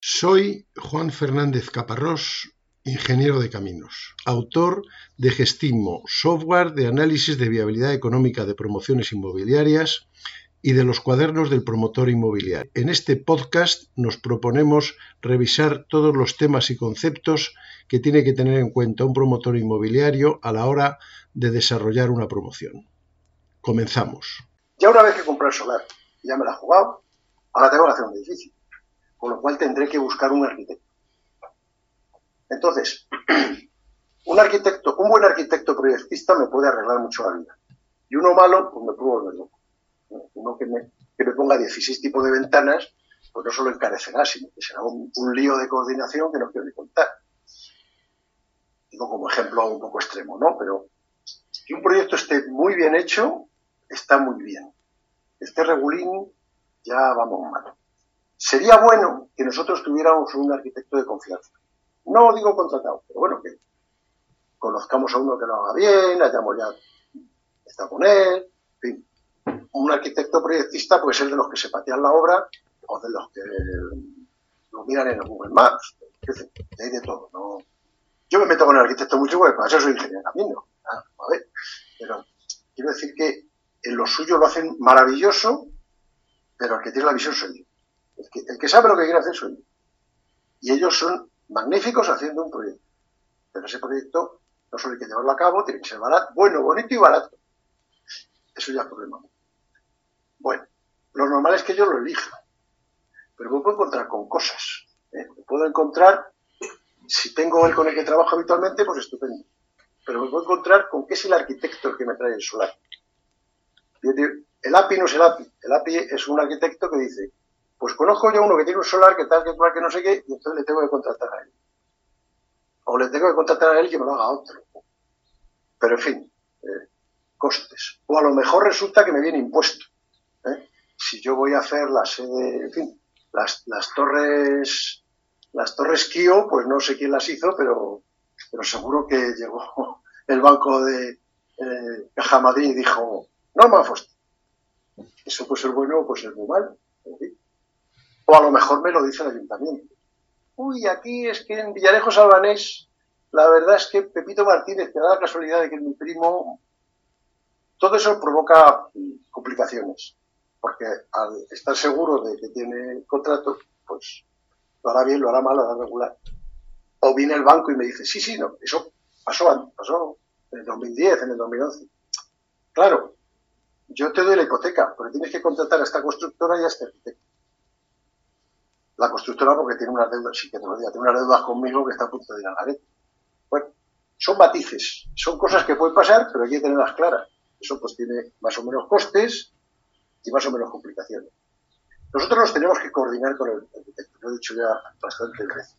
Soy Juan Fernández Caparrós, ingeniero de caminos, autor de Gestimo, software de análisis de viabilidad económica de promociones inmobiliarias y de los cuadernos del promotor inmobiliario. En este podcast nos proponemos revisar todos los temas y conceptos que tiene que tener en cuenta un promotor inmobiliario a la hora de desarrollar una promoción. Comenzamos. Ya una vez que compré el solar, ya me la he jugado, ahora tengo que hacer un edificio con lo cual tendré que buscar un arquitecto. Entonces, un arquitecto, un buen arquitecto proyectista me puede arreglar mucho la vida. Y uno malo, pues me puedo volver loco. Uno que me, que me ponga 16 tipos de ventanas, pues no solo encarecerá, sino que será un, lío de coordinación que no quiero ni contar. Digo como ejemplo un poco extremo, ¿no? Pero que un proyecto esté muy bien hecho, está muy bien. Este regulín, ya vamos mal. Sería bueno que nosotros tuviéramos un arquitecto de confianza. No digo contratado, pero bueno, que conozcamos a uno que lo haga bien, hayamos ya estado con él, en fin. Un arquitecto proyectista puede ser de los que se patean la obra o de los que lo miran en Google Maps. De todo. ¿no? Yo me meto con el arquitecto mucho porque para eso soy ingeniero también, ¿no? Ah, a ver, pero quiero decir que en lo suyo lo hacen maravilloso, pero el que tiene la visión soy yo. El que, sabe lo que quiere hacer soy yo. Y ellos son magníficos haciendo un proyecto. Pero ese proyecto no solo hay que llevarlo a cabo, tiene que ser barato, bueno, bonito y barato. Eso ya es problema. Bueno, lo normal es que yo lo elija. Pero me puedo encontrar con cosas. ¿eh? Me puedo encontrar, si tengo el con el que trabajo habitualmente, pues estupendo. Pero me puedo encontrar con qué es el arquitecto el que me trae el solar. El API no es el API. El API es un arquitecto que dice, pues conozco yo uno que tiene un solar, que tal, que tal, que no sé qué, y entonces le tengo que contratar a él. O le tengo que contratar a él que me lo haga otro. Pero en fin, eh, costes. O a lo mejor resulta que me viene impuesto. ¿eh? Si yo voy a hacer la sede, en fin, las, las torres, las torres Kio, pues no sé quién las hizo, pero, pero seguro que llegó el banco de eh, Caja Madrid y dijo, no, Manfost. Eso puede ser bueno o puede ser muy mal. O a lo mejor me lo dice el ayuntamiento. Uy, aquí es que en Villarejo Albanés, la verdad es que Pepito Martínez, que da la casualidad de que es mi primo, todo eso provoca complicaciones. Porque al estar seguro de que tiene contrato, pues lo hará bien, lo hará mal, lo hará regular. O viene el banco y me dice, sí, sí, no, eso pasó, pasó en el 2010, en el 2011. Claro, yo te doy la hipoteca, pero tienes que contratar a esta constructora y a este arquitecto la constructora porque tiene una deuda, sí que te lo diga, tiene una deuda conmigo que está a punto de ir a la red. Bueno, son matices, son cosas que pueden pasar, pero hay que tenerlas claras. Eso pues tiene más o menos costes y más o menos complicaciones. Nosotros nos tenemos que coordinar con el arquitecto, lo he dicho ya bastantes veces.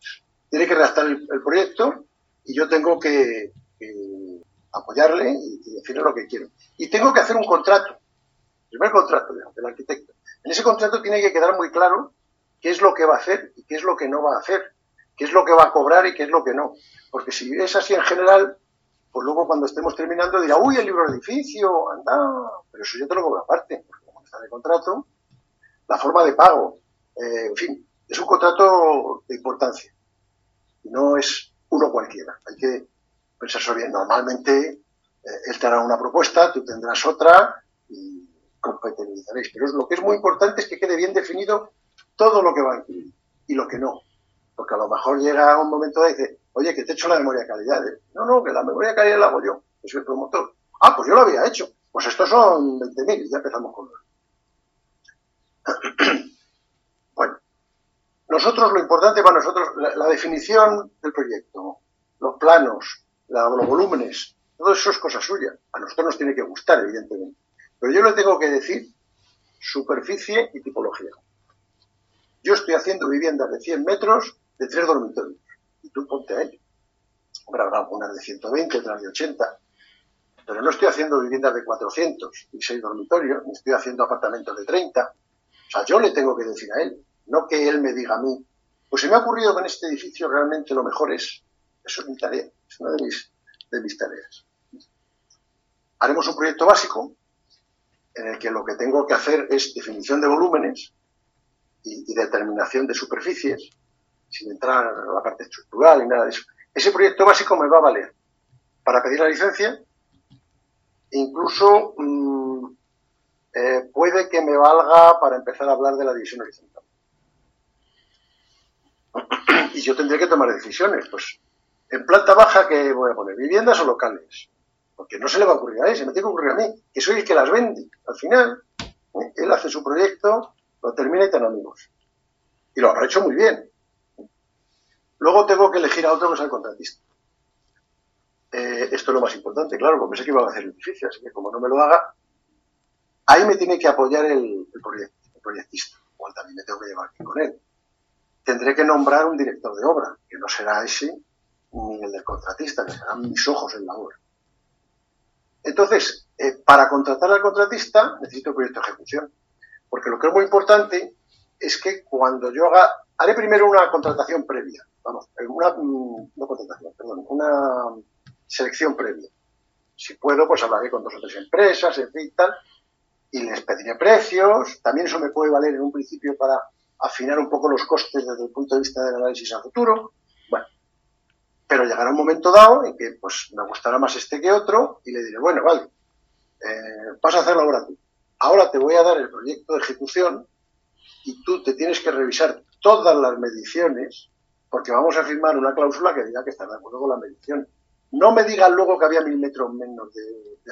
Tiene que redactar el, proyecto y yo tengo que, apoyarle y, decirle lo que quiero. Y tengo que hacer un contrato, el primer contrato del arquitecto. En ese contrato tiene que quedar muy claro qué es lo que va a hacer y qué es lo que no va a hacer, qué es lo que va a cobrar y qué es lo que no. Porque si es así en general, pues luego cuando estemos terminando dirá, uy, el libro de edificio, anda, pero eso yo te lo cobro aparte, porque como está de contrato, la forma de pago, eh, en fin, es un contrato de importancia. Y no es uno cualquiera. Hay que pensar bien. Normalmente eh, él te hará una propuesta, tú tendrás otra y compatibilizaréis. Pero lo que es muy importante es que quede bien definido todo lo que va a incluir y lo que no. Porque a lo mejor llega un momento de decir, oye, que te he hecho la memoria de calidad. No, no, que la memoria de calidad la hago yo, que soy el promotor. Ah, pues yo lo había hecho. Pues estos son 20.000 y ya empezamos con bueno, nosotros lo importante para nosotros, la, definición del proyecto, los planos, los volúmenes, todo eso es cosa suya. A nosotros nos tiene que gustar, evidentemente. Pero yo le tengo que decir superficie y tipología. Yo estoy haciendo viviendas de 100 metros de tres dormitorios. Y tú ponte a ello. Hombre, habrá algunas de 120, otras de 80. Pero no estoy haciendo viviendas de 400 y 6 dormitorios, ni estoy haciendo apartamentos de 30. O sea, yo le tengo que decir a él, no que él me diga a mí. Pues se me ha ocurrido que en este edificio realmente lo mejor es, eso es mi tarea, es una de mis, de mis tareas. Haremos un proyecto básico en el que lo que tengo que hacer es definición de volúmenes, y, determinación de superficies, sin entrar a la parte estructural y nada de eso. Ese proyecto básico me va a valer para pedir la licencia, incluso mm, eh, puede que me valga para empezar a hablar de la división horizontal. y yo tendré que tomar decisiones, pues en planta baja que voy a poner viviendas o locales, porque no se le va a ocurrir a él, se me tiene que ocurrir a mí, que soy el que las vende. Al final, ¿eh? él hace su proyecto, lo termina y tiene amigos. Y lo habrá hecho muy bien. Luego tengo que elegir a otro que sea el contratista. Eh, esto es lo más importante, claro, porque sé que iba a hacer el edificio, así que como no me lo haga, ahí me tiene que apoyar el, proyectista, igual también me tengo que llevar aquí con él. Tendré que nombrar un director de obra, que no será ese ni el del contratista, que serán mis ojos en la obra. Entonces, eh, para contratar al contratista necesito proyecto de ejecución, porque lo que es muy importante es que cuando yo haga, haré primero una contratación previa, vamos, una, no contratación, perdón, una selección previa. Si puedo, pues hablaré con dos o tres empresas, en fin, tal, y les pediré precios. También eso me puede valer en un principio para afinar un poco los costes desde el punto de vista del análisis a futuro. Bueno, pero llegará un momento dado en que pues me gustará más este que otro y le diré, bueno, vale, eh, vas a hacerlo ahora tú. Ahora te voy a dar el proyecto de ejecución y tú te tienes que revisar todas las mediciones porque vamos a firmar una cláusula que diga que está de acuerdo con la medición. No me digan luego que había mil metros menos de, de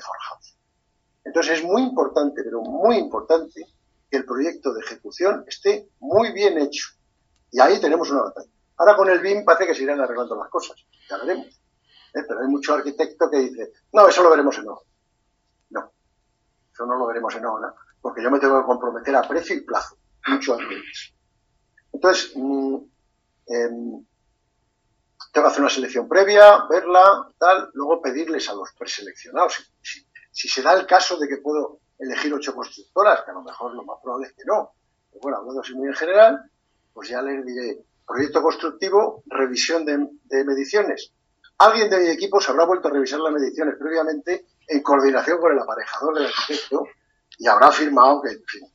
Entonces es muy importante, pero muy importante, que el proyecto de ejecución esté muy bien hecho. Y ahí tenemos una batalla. Ahora con el BIM parece que se irán arreglando las cosas. Ya veremos. ¿Eh? Pero hay mucho arquitecto que dice, no, eso lo veremos en obra. Eso no lo veremos en obra, porque yo me tengo que comprometer a precio y plazo, mucho antes. Entonces, mm, em, tengo que hacer una selección previa, verla, tal, luego pedirles a los preseleccionados. Si, se da el caso de que puedo elegir ocho constructoras, que a lo mejor lo más probable es que no, pero bueno, hablando así muy en general, pues ya les diré, proyecto constructivo, revisión de, mediciones. Alguien de mi equipo se habrá vuelto a revisar las mediciones previamente en coordinación con el aparejador del arquitecto y habrá afirmado que, en fin,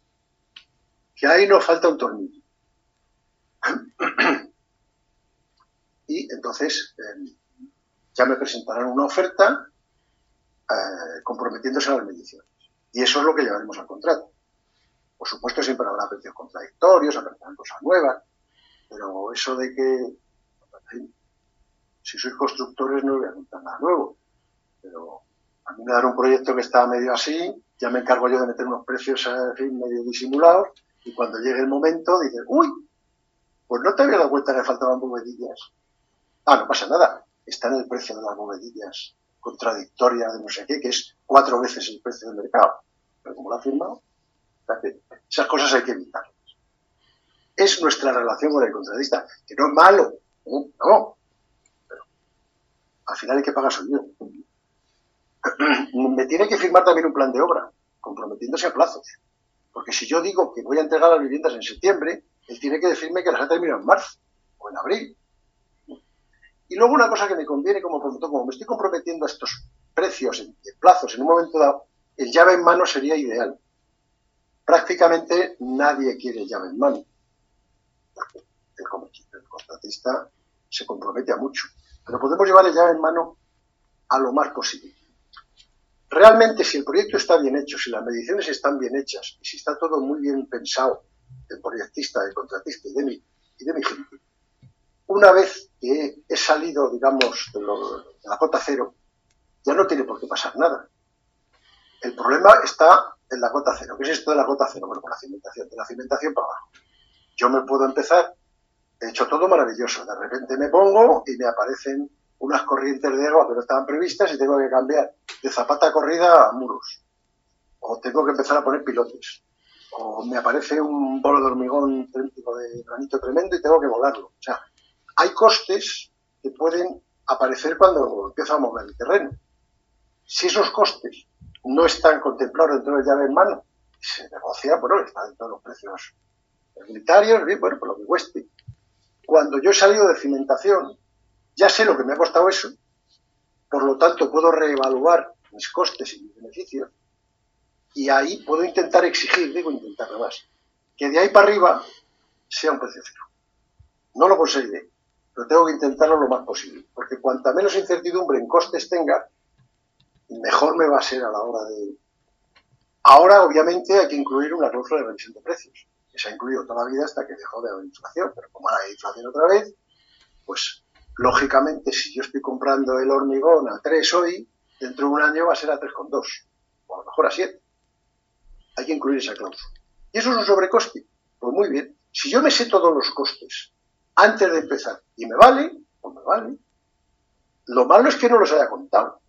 que ahí nos falta un tornillo. y entonces eh, ya me presentarán una oferta eh, comprometiéndose a las mediciones. Y eso es lo que llevaremos al contrato. Por supuesto, siempre habrá precios contradictorios, habrá cosas nuevas, pero eso de que, si sois constructores no voy a contar nada nuevo. Pero a mí me dan un proyecto que está medio así, ya me encargo yo de meter unos precios medio disimulados, y cuando llegue el momento dices, uy, pues no te había dado cuenta que faltaban bovedillas. Ah, no pasa nada. Está en el precio de las bovedillas contradictoria de no sé qué, que es cuatro veces el precio del mercado. Pero como lo ha firmado, esas cosas hay que evitarlas. Es nuestra relación con el contratista, que no es malo, ¿eh? no. Al final hay que pagar soy yo. Me tiene que firmar también un plan de obra, comprometiéndose a plazos. Porque si yo digo que voy a entregar las viviendas en septiembre, él tiene que decirme que las ha terminado en marzo o en abril. Y luego una cosa que me conviene como promotor, como me estoy comprometiendo a estos precios en, plazos en un momento dado, el llave en mano sería ideal. Prácticamente nadie quiere llave en mano. Porque el, contratista se compromete a mucho. Pero podemos llevar el llave en mano a lo más posible. Realmente, si el proyecto está bien hecho, si las mediciones están bien hechas y si está todo muy bien pensado del proyectista, del contratista y de mi, y de mi gente, una vez que he salido, digamos, de, la cota cero, ya no tiene por qué pasar nada. El problema está en la cota cero. ¿Qué es esto de la cota cero? Bueno, con la cimentación, de la cimentación para abajo. Yo me puedo empezar, he hecho todo maravilloso, de repente me pongo y me aparecen unas corrientes de agua que no estaban previstas y tengo que cambiar de zapata corrida a muros. O tengo que empezar a poner pilotes. O me aparece un bolo de hormigón de granito tremendo y tengo que volarlo. O sea, hay costes que pueden aparecer cuando empieza a mover el terreno. Si esos costes no están contemplados dentro del llave en mano, se negocia, bueno, está dentro de los precios bien, bueno, por lo que cueste. Cuando yo he salido de cimentación, ya sé lo que me ha costado eso, por lo tanto puedo reevaluar mis costes y mis beneficios, y ahí puedo intentar exigir, digo intentar más, que de ahí para arriba sea un precio cero. No lo conseguiré, pero tengo que intentarlo lo más posible, porque cuanta menos incertidumbre en costes tenga, mejor me va a ser a la hora de... Ahora, obviamente, hay que incluir una cláusula de revisión de precios, que se ha incluido toda la vida hasta que dejó de haber inflación, pero como ahora hay inflación otra vez, pues lógicamente si yo estoy comprando el hormigón a 3 hoy, dentro de un año va a ser a 3,2, o a lo mejor a 7. Hay que incluir esa cláusula. ¿Y eso es un sobrecoste? Pues muy bien. Si yo me sé todos los costes antes de empezar y me vale, pues me vale. Lo malo es que no los haya contado.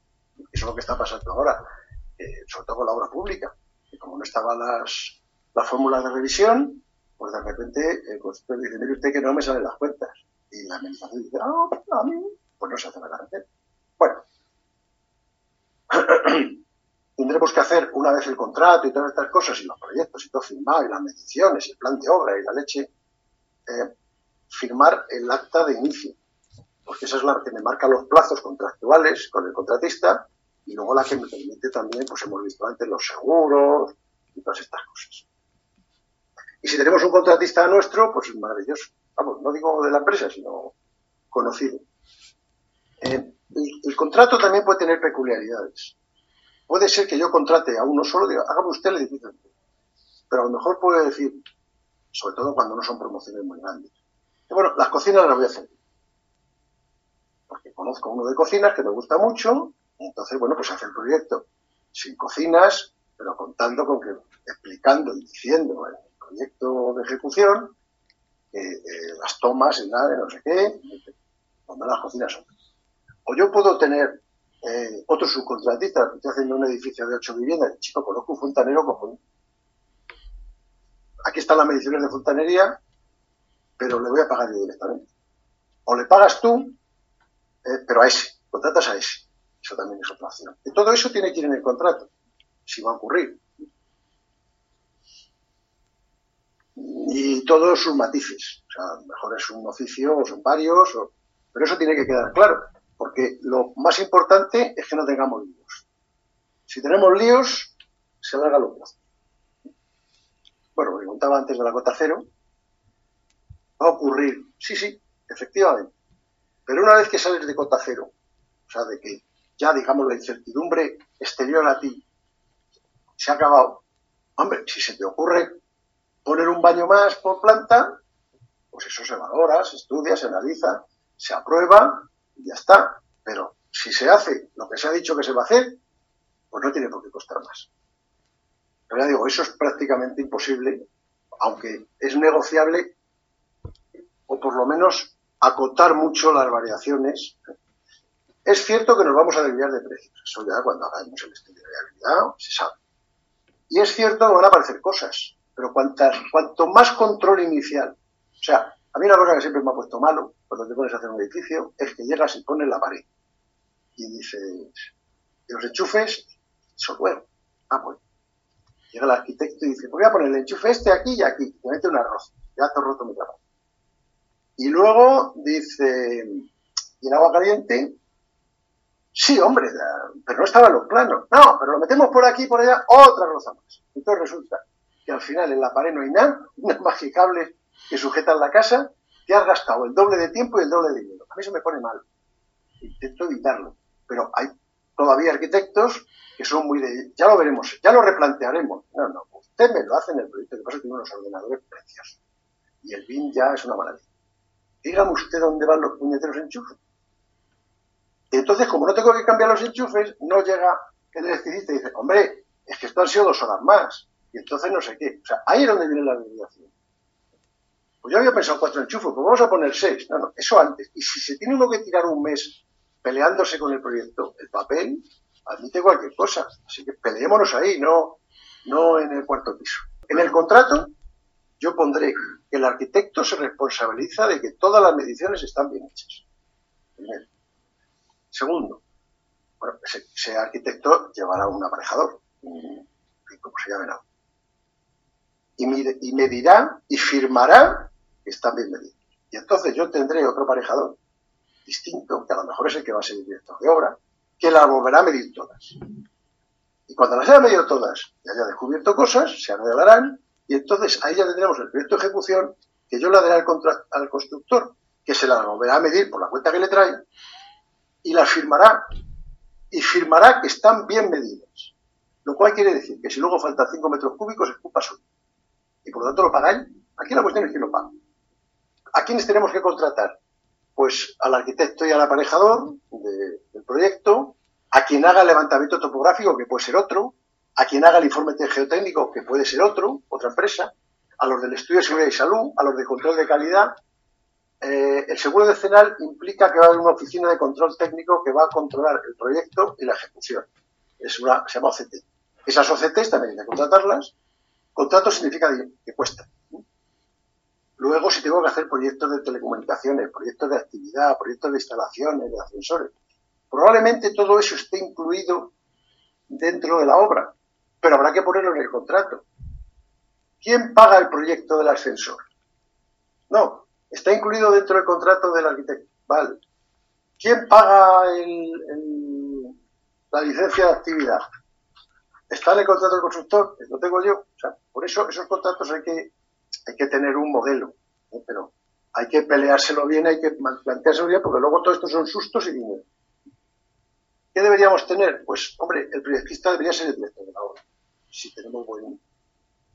Eso es lo que está pasando ahora, eh, sobre todo con la obra pública. Que como no estaban las, las fórmulas de revisión, pues de repente el concepto dice, mire usted que no me salen las cuentas. Y la administración dice, ah, a mí, pues no se hace la garantía. Bueno, tendremos que hacer una vez el contrato y todas estas cosas y los proyectos y todo firmado y las mediciones y el plan de obra y la leche, eh, firmar el acta de inicio, porque esa es la que me marca los plazos contractuales con el contratista y luego la que me permite también, pues hemos visto antes los seguros y todas estas cosas. Y si tenemos un contratista nuestro, pues es maravilloso. Vamos, no digo de la empresa, sino conocido. Eh, el contrato también puede tener peculiaridades. Puede ser que yo contrate a uno solo, diga, hágame usted el edificio Pero a lo mejor puede decir, sobre todo cuando no son promociones muy grandes. bueno, las cocinas las voy a hacer. Porque conozco uno de cocinas que me gusta mucho, y entonces, bueno, pues hace el proyecto sin cocinas, pero contando con que, explicando y diciendo el proyecto de ejecución, las tomas y nada, no sé qué, donde las cocinas son. O yo puedo tener eh, otro subcontratista, estoy haciendo un edificio de ocho viviendas, chico, conozco un fontanero cojones. Aquí están las mediciones de fontanería, pero le voy a pagar yo directamente. O le pagas tú, eh, pero a ese, contratas a ese. Eso también es otra opción. Y todo eso tiene que ir en el contrato, si va a ocurrir. Y todos sus matices. O sea, mejor es un oficio o son varios, pero eso tiene que quedar claro. Porque lo más importante es que no tengamos líos. Si tenemos líos, se alarga los plazos. Bueno, me contaba antes de la cota cero. Va a ocurrir, sí, sí, efectivamente. Pero una vez que sales de cota cero, o sea, de que ya, digamos, la incertidumbre exterior a ti se ha acabado, hombre, si se te ocurre poner un baño más por planta, pues eso se valora, se estudia, se analiza, se aprueba y ya está. Pero si se hace lo que se ha dicho que se va a hacer, pues no tiene por qué costar más. Pero ya digo, eso es prácticamente imposible, aunque es negociable, o por lo menos acotar mucho las variaciones. Es cierto que nos vamos a desviar de precios, eso ya cuando hagamos el estudio de viabilidad se sabe. Y es cierto que van a aparecer cosas, pero cuanto más control inicial, o sea, a mí una cosa que siempre me ha puesto malo, cuando te pones a hacer un edificio, es que llegas y pones la pared. Y dices, los enchufes, software. Ah, pues. Llega el arquitecto y dice, voy a poner el enchufe este aquí y aquí. Te mete un arroz. Ya te roto mi trabajo. Y luego dice, ¿y el agua caliente? Sí, hombre, pero no estaba los planos. No, pero lo metemos por aquí y por allá, otra roza más. Entonces resulta que al final en la pared no hay nada, unas magicables que sujetan la casa, te has gastado el doble de tiempo y el doble de dinero. A mí eso me pone mal. Intento evitarlo. Pero hay todavía arquitectos que son muy de, ya lo veremos, ya lo replantearemos. No, no, usted me lo hace en el proyecto, que pasa que tiene unos ordenadores preciosos. Y el BIM ya es una maravilla. Dígame usted dónde van los puñeteros enchufes. Y entonces, como no tengo que cambiar los enchufes, no llega el electricista y dice, hombre, es que esto han sido dos horas más. Y entonces no sé qué. O sea, ahí es donde viene la desviación. Pues yo había pensado cuatro enchufes, pues vamos a poner seis. No, no, eso antes. Y si se tiene uno que tirar un mes peleándose con el proyecto, el papel admite cualquier cosa. Así que peleémonos ahí, no, no en el cuarto piso. En el contrato yo pondré que el arquitecto se responsabiliza de que todas las mediciones están bien hechas. Primero. Segundo, bueno, ese, arquitecto llevará un aparejador, como se llame Y, medirá y firmará están bien medidos. Y entonces yo tendré otro aparejador distinto, que a lo mejor es el que va a ser el director de obra, que la volverá a medir todas. Y cuando las haya medido todas y haya descubierto cosas, se arreglarán y entonces ahí ya tendremos el proyecto de ejecución que yo la daré al, al constructor, que se la volverá a medir por la cuenta que le trae, y la firmará. Y firmará que están bien medidas. Lo cual quiere decir que si luego faltan 5 metros cúbicos es culpa suya. Y por lo tanto lo pagáis. Aquí la cuestión es quién lo paga. ¿A quiénes tenemos que contratar? Pues al arquitecto y al aparejador del proyecto, a quien haga el levantamiento topográfico, que puede ser otro, a quien haga el informe geotécnico, que puede ser otro, otra empresa, a los del estudio de seguridad y salud, a los de control de calidad. Eh, el seguro decenal implica que va a haber una oficina de control técnico que va a controlar el proyecto y la ejecución. Es una, se llama OCT. Esas OCTs también hay que contratarlas. Contrato significa que cuesta. Luego, si tengo que hacer proyectos de telecomunicaciones, proyectos de actividad, proyectos de instalaciones, de ascensores, probablemente todo eso esté incluido dentro de la obra, pero habrá que ponerlo en el contrato. ¿Quién paga el proyecto del ascensor? No, está incluido dentro del contrato del arquitecto. Vale. ¿Quién paga la licencia de actividad? ¿Está en el contrato del constructor? Lo tengo yo. O sea, por eso esos contratos hay que hay que tener un modelo, ¿eh? pero hay que peleárselo bien, hay que planteárselo bien, porque luego todo esto son sustos y dinero. ¿Qué deberíamos tener? Pues, hombre, el proyectista debería ser el director de la obra, si tenemos buen,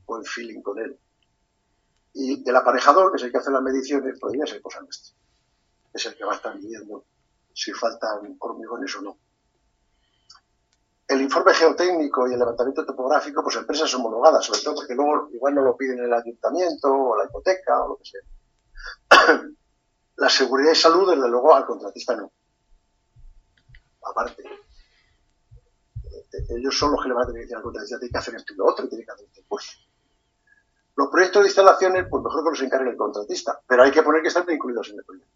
buen feeling con él. Y el aparejador, que es el que hace las mediciones, podría ser cosa nuestra. Es el que va a estar midiendo si faltan hormigones o no el informe geotécnico y el levantamiento topográfico, pues empresas homologadas, sobre todo porque luego igual no lo piden el ayuntamiento o la hipoteca o lo que sea. la seguridad y salud, desde luego, al contratista no. Aparte, ellos son los que le van a tener que decir al contratista, tiene que hacer esto y lo otro, tiene que hacer este curso. Los proyectos de instalaciones, pues mejor que los encargue el contratista, pero hay que poner que están incluidos en el proyecto.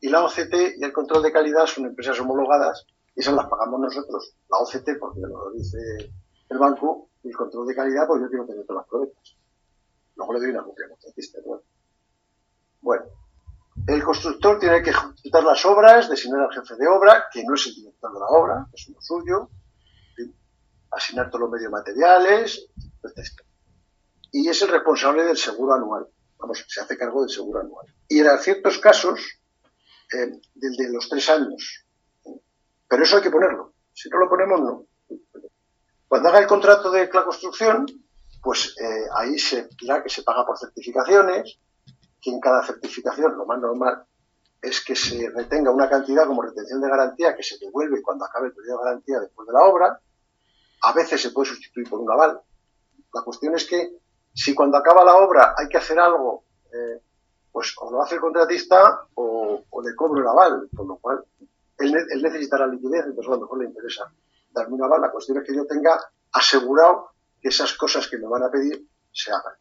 Y la OCT y el control de calidad son empresas homologadas esas las pagamos nosotros, la OCT, porque lo dice el banco, y el control de calidad, pues yo quiero tener todas las pruebas. Luego le doy una copia contratista. Bueno. bueno, el constructor tiene que ejecutar las obras, designar al jefe de obra, que no es el director de la obra, es uno suyo, asignar todos los medios materiales, etc. Y es el responsable del seguro anual. Vamos, se hace cargo del seguro anual. Y en ciertos casos, eh, del de los tres años pero eso hay que ponerlo. Si no lo ponemos, no. Cuando haga el contrato de la construcción, pues eh, ahí se dirá que se paga por certificaciones, que en cada certificación lo más normal es que se retenga una cantidad como retención de garantía que se devuelve cuando acabe el periodo de garantía después de la obra. A veces se puede sustituir por un aval. La cuestión es que si cuando acaba la obra hay que hacer algo, eh, pues o lo hace el contratista o, o le cobro el aval, con lo cual él, necesitará liquidez, entonces a lo mejor le interesa darme una bala. La cuestión es que yo tenga asegurado que esas cosas que me van a pedir se hagan.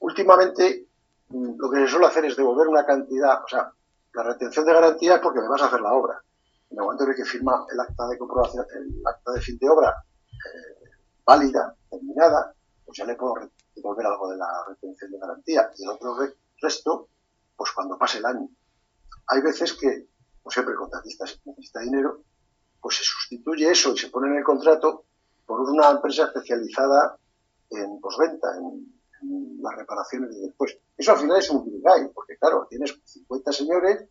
Últimamente, mm, lo que se suele hacer es devolver una cantidad, o sea, la retención de garantía es porque me vas a hacer la obra. En el que firma el acta de comprobación, el acta de fin de obra eh, válida, terminada, pues ya le puedo devolver algo de la retención de garantía. Y el otro resto, pues cuando pase el año. Hay veces que pues siempre el contratista necesita dinero, pues se sustituye eso y se pone en el contrato por una empresa especializada en posventa, en, las reparaciones de después. Eso al final es un gay, porque claro, tienes 50 señores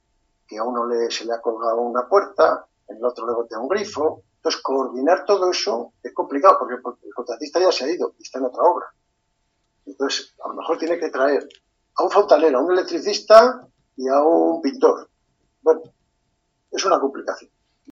que a uno le, se le ha colgado una puerta, en el otro le botea un grifo. Entonces, coordinar todo eso es complicado, porque el contratista ya se ha ido y está en otra obra. Entonces, a lo mejor tiene que traer a un fontanero, a un electricista y a un pintor. Bueno, es una complicación.